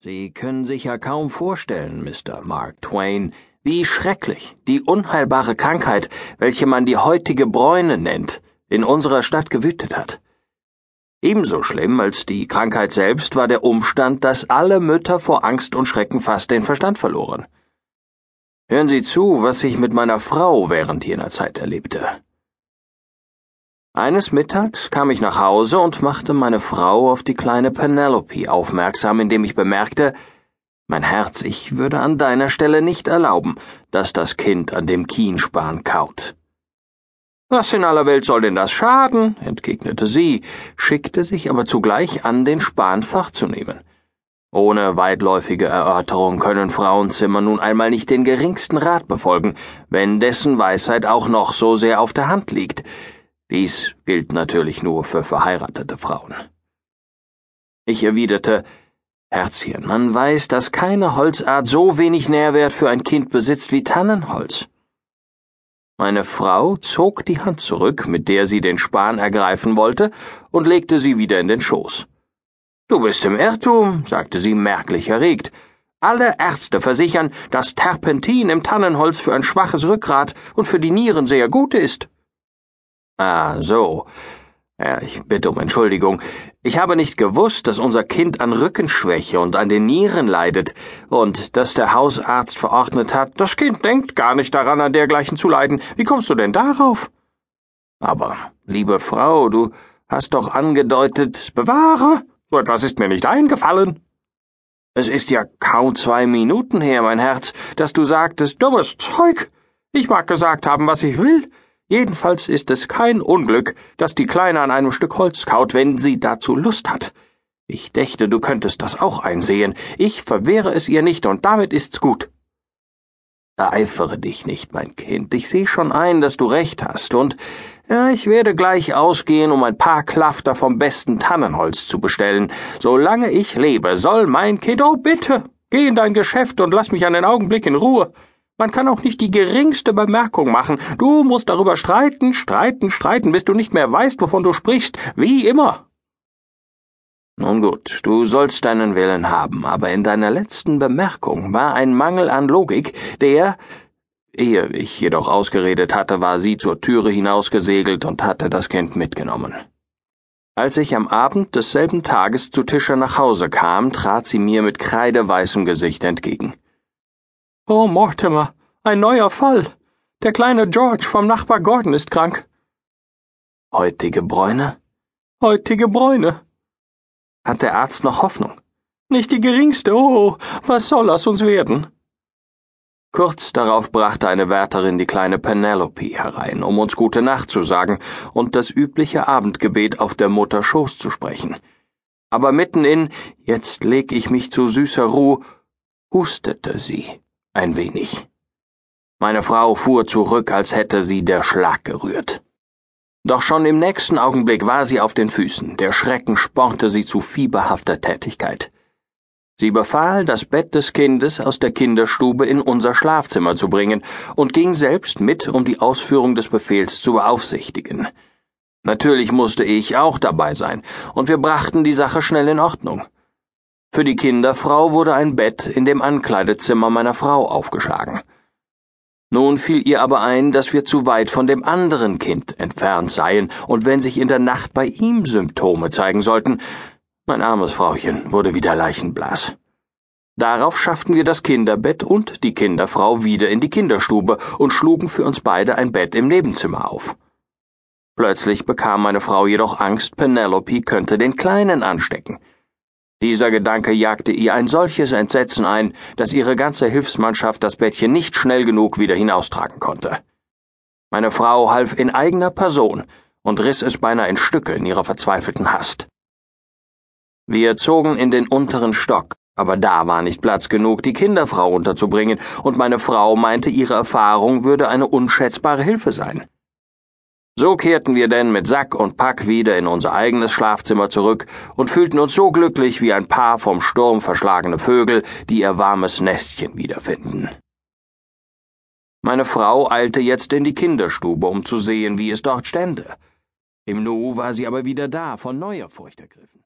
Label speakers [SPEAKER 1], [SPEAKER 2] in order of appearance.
[SPEAKER 1] Sie können sich ja kaum vorstellen, Mr. Mark Twain, wie schrecklich die unheilbare Krankheit, welche man die heutige Bräune nennt, in unserer Stadt gewütet hat. Ebenso schlimm als die Krankheit selbst war der Umstand, dass alle Mütter vor Angst und Schrecken fast den Verstand verloren. Hören Sie zu, was ich mit meiner Frau während jener Zeit erlebte. Eines Mittags kam ich nach Hause und machte meine Frau auf die kleine Penelope aufmerksam, indem ich bemerkte, mein Herz, ich würde an deiner Stelle nicht erlauben, dass das Kind an dem Kienspan kaut. Was in aller Welt soll denn das schaden? entgegnete sie, schickte sich aber zugleich an, den Span fortzunehmen. Ohne weitläufige Erörterung können Frauenzimmer nun einmal nicht den geringsten Rat befolgen, wenn dessen Weisheit auch noch so sehr auf der Hand liegt. Dies gilt natürlich nur für verheiratete Frauen. Ich erwiderte, Herzchen, man weiß, dass keine Holzart so wenig Nährwert für ein Kind besitzt wie Tannenholz. Meine Frau zog die Hand zurück, mit der sie den Span ergreifen wollte, und legte sie wieder in den Schoß. Du bist im Irrtum, sagte sie merklich erregt. Alle Ärzte versichern, dass Terpentin im Tannenholz für ein schwaches Rückgrat und für die Nieren sehr gut ist. Ah, so. Ja, ich bitte um Entschuldigung. Ich habe nicht gewusst, dass unser Kind an Rückenschwäche und an den Nieren leidet und dass der Hausarzt verordnet hat, das Kind denkt gar nicht daran, an dergleichen zu leiden. Wie kommst du denn darauf? Aber, liebe Frau, du hast doch angedeutet, bewahre, so etwas ist mir nicht eingefallen. Es ist ja kaum zwei Minuten her, mein Herz, dass du sagtest, dummes Zeug. Ich mag gesagt haben, was ich will. Jedenfalls ist es kein Unglück, dass die Kleine an einem Stück Holz kaut, wenn sie dazu Lust hat. Ich dächte, du könntest das auch einsehen. Ich verwehre es ihr nicht, und damit ist's gut. Ereifere dich nicht, mein Kind. Ich sehe schon ein, dass du recht hast, und ja, ich werde gleich ausgehen, um ein paar Klafter vom besten Tannenholz zu bestellen. Solange ich lebe, soll mein Kind. Oh, bitte, geh in dein Geschäft und lass mich einen Augenblick in Ruhe. Man kann auch nicht die geringste Bemerkung machen. Du musst darüber streiten, streiten, streiten, bis du nicht mehr weißt, wovon du sprichst, wie immer. Nun gut, du sollst deinen Willen haben, aber in deiner letzten Bemerkung war ein Mangel an Logik, der, ehe ich jedoch ausgeredet hatte, war sie zur Türe hinausgesegelt und hatte das Kind mitgenommen. Als ich am Abend desselben Tages zu Tische nach Hause kam, trat sie mir mit kreideweißem Gesicht entgegen. Oh, Mortimer, ein neuer Fall. Der kleine George vom Nachbar Gordon ist krank. Heutige Bräune? Heutige Bräune. Hat der Arzt noch Hoffnung? Nicht die geringste. Oh, was soll aus uns werden? Kurz darauf brachte eine Wärterin die kleine Penelope herein, um uns gute Nacht zu sagen und das übliche Abendgebet auf der Mutter Schoß zu sprechen. Aber mitten in Jetzt leg ich mich zu süßer Ruh, hustete sie ein wenig. Meine Frau fuhr zurück, als hätte sie der Schlag gerührt. Doch schon im nächsten Augenblick war sie auf den Füßen, der Schrecken spornte sie zu fieberhafter Tätigkeit. Sie befahl, das Bett des Kindes aus der Kinderstube in unser Schlafzimmer zu bringen und ging selbst mit, um die Ausführung des Befehls zu beaufsichtigen. Natürlich musste ich auch dabei sein, und wir brachten die Sache schnell in Ordnung. Für die Kinderfrau wurde ein Bett in dem Ankleidezimmer meiner Frau aufgeschlagen. Nun fiel ihr aber ein, dass wir zu weit von dem anderen Kind entfernt seien, und wenn sich in der Nacht bei ihm Symptome zeigen sollten, mein armes Frauchen wurde wieder leichenblass. Darauf schafften wir das Kinderbett und die Kinderfrau wieder in die Kinderstube und schlugen für uns beide ein Bett im Nebenzimmer auf. Plötzlich bekam meine Frau jedoch Angst, Penelope könnte den Kleinen anstecken. Dieser Gedanke jagte ihr ein solches Entsetzen ein, dass ihre ganze Hilfsmannschaft das Bettchen nicht schnell genug wieder hinaustragen konnte. Meine Frau half in eigener Person und riss es beinahe in Stücke in ihrer verzweifelten Hast. Wir zogen in den unteren Stock, aber da war nicht Platz genug, die Kinderfrau unterzubringen, und meine Frau meinte, ihre Erfahrung würde eine unschätzbare Hilfe sein. So kehrten wir denn mit Sack und Pack wieder in unser eigenes Schlafzimmer zurück und fühlten uns so glücklich wie ein paar vom Sturm verschlagene Vögel, die ihr warmes Nestchen wiederfinden. Meine Frau eilte jetzt in die Kinderstube, um zu sehen, wie es dort stände. Im Nu war sie aber wieder da, von neuer Furcht ergriffen.